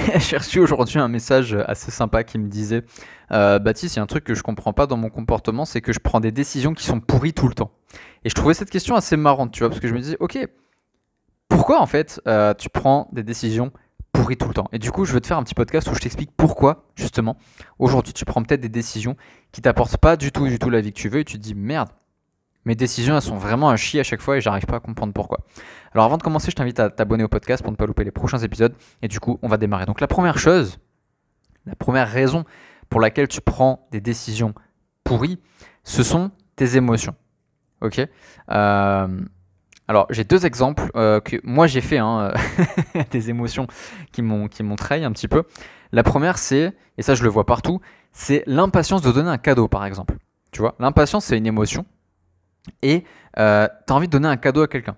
J'ai reçu aujourd'hui un message assez sympa qui me disait euh, Baptiste, il y a un truc que je comprends pas dans mon comportement, c'est que je prends des décisions qui sont pourries tout le temps. Et je trouvais cette question assez marrante, tu vois, parce que je me disais Ok, pourquoi en fait euh, tu prends des décisions pourries tout le temps? Et du coup, je veux te faire un petit podcast où je t'explique pourquoi, justement, aujourd'hui tu prends peut-être des décisions qui t'apportent pas du tout, du tout la vie que tu veux et tu te dis Merde, mes décisions, elles sont vraiment un chier à chaque fois et j'arrive pas à comprendre pourquoi. Alors avant de commencer, je t'invite à t'abonner au podcast pour ne pas louper les prochains épisodes. Et du coup, on va démarrer. Donc la première chose, la première raison pour laquelle tu prends des décisions pourries, ce sont tes émotions. Ok? Euh, Alors j'ai deux exemples euh, que moi j'ai fait, hein, des émotions qui m'ont trahi un petit peu. La première, c'est, et ça je le vois partout, c'est l'impatience de donner un cadeau par exemple. Tu vois, l'impatience c'est une émotion et euh, tu as envie de donner un cadeau à quelqu'un.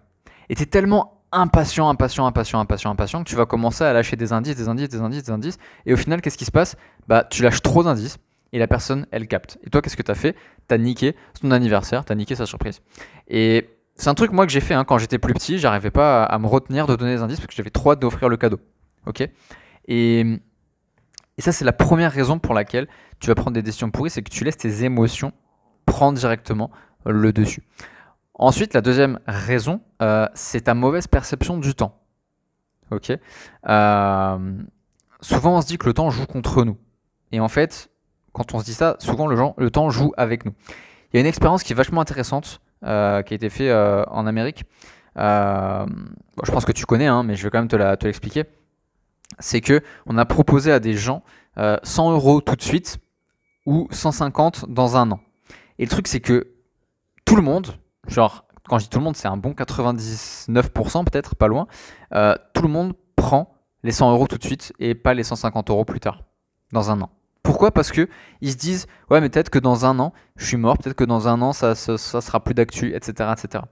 Et tu es tellement impatient, impatient, impatient, impatient, impatient que tu vas commencer à lâcher des indices, des indices, des indices, des indices. Et au final, qu'est-ce qui se passe? Bah, tu lâches trop d'indices et la personne, elle capte. Et toi, qu'est-ce que tu as fait? Tu as niqué son anniversaire, tu as niqué sa surprise. Et c'est un truc, moi, que j'ai fait hein, quand j'étais plus petit. J'arrivais pas à, me retenir de donner des indices parce que j'avais trop hâte d'offrir le cadeau. Ok? Et, et ça, c'est la première raison pour laquelle tu vas prendre des décisions pourries c'est que tu laisses tes émotions prendre directement le dessus. Ensuite, la deuxième raison, euh, c'est ta mauvaise perception du temps. Ok. Euh, souvent, on se dit que le temps joue contre nous. Et en fait, quand on se dit ça, souvent le, le temps joue avec nous. Il y a une expérience qui est vachement intéressante euh, qui a été faite en Amérique. je pense que tu connais, hein, mais je vais quand même te l'expliquer. c'est que on a proposé à des gens 100 euros tout de suite ou 150 dans un an. Et le truc, c'est que tout le monde, genre, quand je dis tout le monde, c'est un bon 99% peut-être, pas loin, euh, tout le monde prend les 100 euros tout de suite et pas les 150 euros plus tard, dans un an. Pourquoi? Parce que ils se disent, ouais, mais peut-être que dans un an, je suis mort, peut-être que dans un an, ça, ça, sera plus d'actu, etc., etc.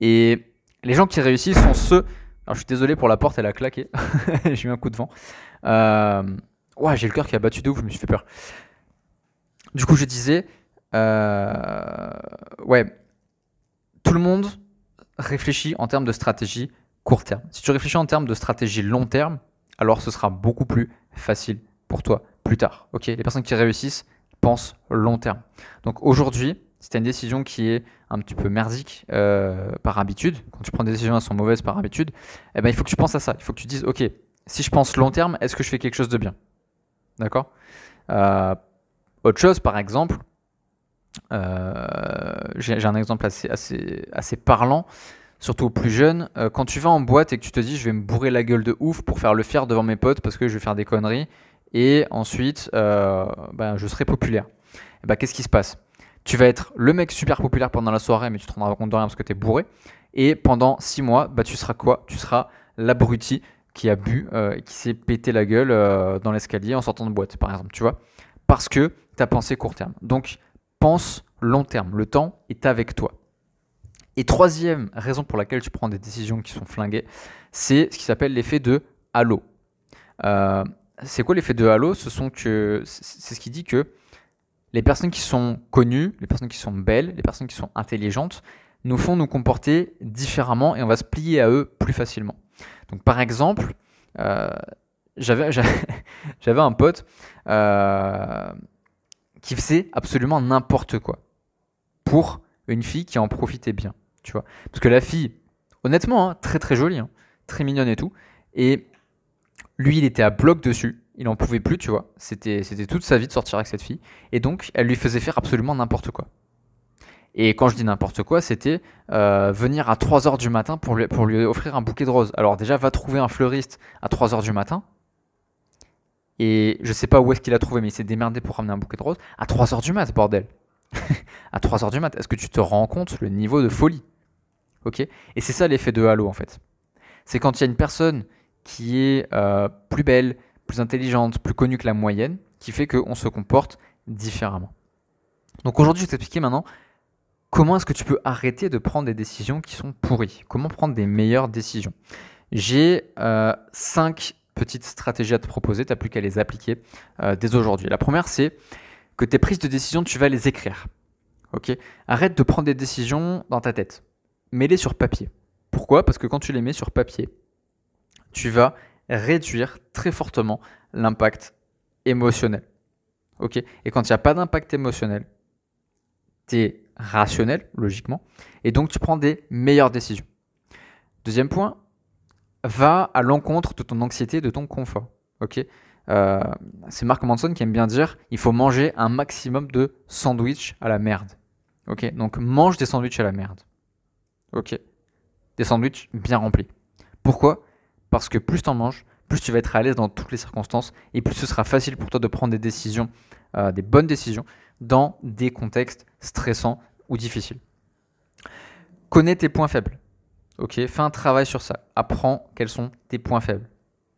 Et les gens qui réussissent sont ceux. Alors, je suis désolé pour la porte, elle a claqué. j'ai eu un coup de vent. Euh... Ouais, j'ai le cœur qui a battu de ouf, je me suis fait peur. Du coup, je disais, euh, ouais, tout le monde réfléchit en termes de stratégie court terme. Si tu réfléchis en termes de stratégie long terme, alors ce sera beaucoup plus facile pour toi plus tard. Ok, les personnes qui réussissent pensent long terme. Donc aujourd'hui, si tu as une décision qui est un petit peu merdique euh, par habitude, quand tu prends des décisions qui sont mauvaises par habitude, eh ben, il faut que tu penses à ça. Il faut que tu dises, ok, si je pense long terme, est-ce que je fais quelque chose de bien? D'accord? Euh, Autre chose, par exemple, j'ai un exemple assez, assez, assez parlant, surtout aux plus jeunes. Euh, quand tu vas en boîte et que tu te dis je vais me bourrer la gueule de ouf pour faire le fier devant mes potes parce que je vais faire des conneries et ensuite euh, ben, je serai populaire. Ben, Qu'est-ce qui se passe? Tu vas être le mec super populaire pendant la soirée mais tu te rendras compte de rien parce que tu es bourré. Et pendant 6 mois, bah, tu seras quoi? Tu seras l'abruti qui a bu et qui s'est pété la gueule dans l'escalier en sortant de boîte, par exemple. Tu vois? Parce que tu as pensé court terme. Donc, pense long terme. Le temps est avec toi. Et troisième raison pour laquelle tu prends des décisions qui sont flinguées, c'est ce qui s'appelle l'effet de halo. Euh, c'est quoi l'effet de halo? Ce sont que c'est ce qui dit que les personnes qui sont connues, les personnes qui sont belles, les personnes qui sont intelligentes, nous font nous comporter différemment et on va se plier à eux plus facilement. Donc par exemple, euh, j'avais un pote. Euh, qui faisait absolument n'importe quoi pour une fille qui en profitait bien, tu vois. Parce que la fille, honnêtement, hein, très très jolie, hein, très mignonne et tout, et lui, il était à bloc dessus, il en pouvait plus, tu vois. C'était toute sa vie de sortir avec cette fille, et donc elle lui faisait faire absolument n'importe quoi. Et quand je dis n'importe quoi, c'était euh, venir à 3h du matin pour lui, pour lui offrir un bouquet de roses. Alors déjà, va trouver un fleuriste à 3h du matin, et je sais pas où est-ce qu'il a trouvé, mais il s'est démerdé pour ramener un bouquet de roses à 3h du mat, bordel. à 3h du mat. Est-ce que tu te rends compte le niveau de folie? Ok? Et c'est ça l'effet de halo en fait. C'est quand il y a une personne qui est euh, plus belle, plus intelligente, plus connue que la moyenne, qui fait qu'on se comporte différemment. Donc aujourd'hui, je vais t'expliquer maintenant comment est-ce que tu peux arrêter de prendre des décisions qui sont pourries. Comment prendre des meilleures décisions? J'ai 5 euh, petites stratégies à te proposer, tu n'as plus qu'à les appliquer euh, dès aujourd'hui. La première, c'est que tes prises de décision, tu vas les écrire. Ok? Arrête de prendre des décisions dans ta tête. Mets-les sur papier. Pourquoi? Parce que quand tu les mets sur papier, tu vas réduire très fortement l'impact émotionnel. Ok? Et quand il n'y a pas d'impact émotionnel, tu es rationnel, logiquement, et donc tu prends des meilleures décisions. Deuxième point, va à l'encontre de ton anxiété, de ton confort. Ok? Euh, C'est Mark Manson qui aime bien dire il faut manger un maximum de sandwichs à la merde. Ok? Donc mange des sandwichs à la merde. Ok? Des sandwichs bien remplis. Pourquoi? Parce que plus tu en manges, plus tu vas être à l'aise dans toutes les circonstances et plus ce sera facile pour toi de prendre des décisions, euh, des bonnes décisions dans des contextes stressants ou difficiles. Connais tes points faibles. Ok, fais un travail sur ça. Apprends quels sont tes points faibles.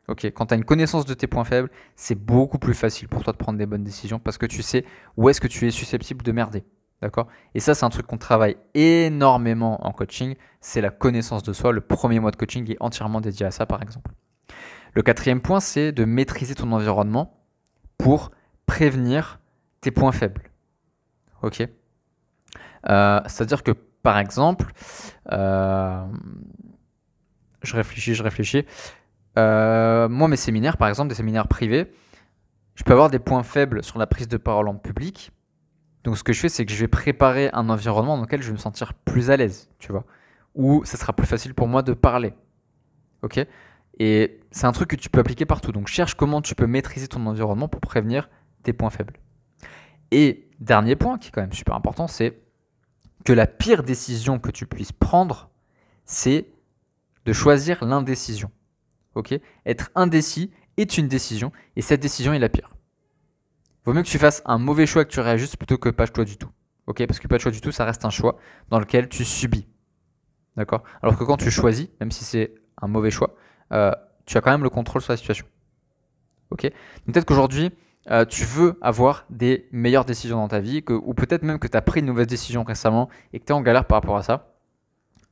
Ok, quand tu as une connaissance de tes points faibles, c'est beaucoup plus facile pour toi de prendre des bonnes décisions parce que tu sais où est-ce que tu es susceptible de merder. D'accord? Et ça, c'est un truc qu'on travaille énormément en coaching. C'est la connaissance de soi. Le premier mois de coaching est entièrement dédié à ça, par exemple. Le quatrième point, c'est de maîtriser ton environnement pour prévenir tes points faibles. Ok? Euh, C'est-à-dire que, par exemple, euh, je réfléchis, je réfléchis. Euh, moi, mes séminaires, par exemple, des séminaires privés, je peux avoir des points faibles sur la prise de parole en public. Donc, ce que je fais, c'est que je vais préparer un environnement dans lequel je vais me sentir plus à l'aise, tu vois, où ça sera plus facile pour moi de parler. Ok? Et c'est un truc que tu peux appliquer partout. Donc, cherche comment tu peux maîtriser ton environnement pour prévenir tes points faibles. Et dernier point, qui est quand même super important, c'est que la pire décision que tu puisses prendre, c'est de choisir l'indécision. Être indécis est une décision, et cette décision est la pire. Vaut mieux que tu fasses un mauvais choix et que tu réajustes plutôt que pas de choix du tout. Parce que pas de choix du tout, ça reste un choix dans lequel tu subis. D'accord? Alors que quand tu choisis, même si c'est un mauvais choix, euh, tu as quand même le contrôle sur la situation. Peut-être qu'aujourd'hui, euh, tu veux avoir des meilleures décisions dans ta vie, ou peut-être même que tu as pris une mauvaise décision récemment et que tu es en galère par rapport à ça.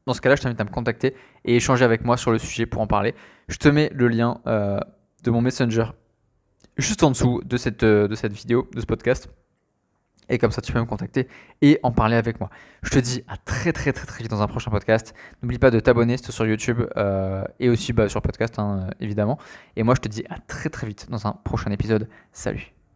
Dans ce cas-là, je t'invite à me contacter et échanger avec moi sur le sujet pour en parler. Je te mets le lien euh, de mon Messenger juste en dessous de cette, euh, de cette vidéo, de ce podcast. Et comme ça, tu peux me contacter et en parler avec moi. Je te dis à très très très très vite dans un prochain podcast. N'oublie pas de t'abonner, sur YouTube euh, et aussi bah, sur podcast, hein, évidemment. Et moi, je te dis à très très vite dans un prochain épisode. Salut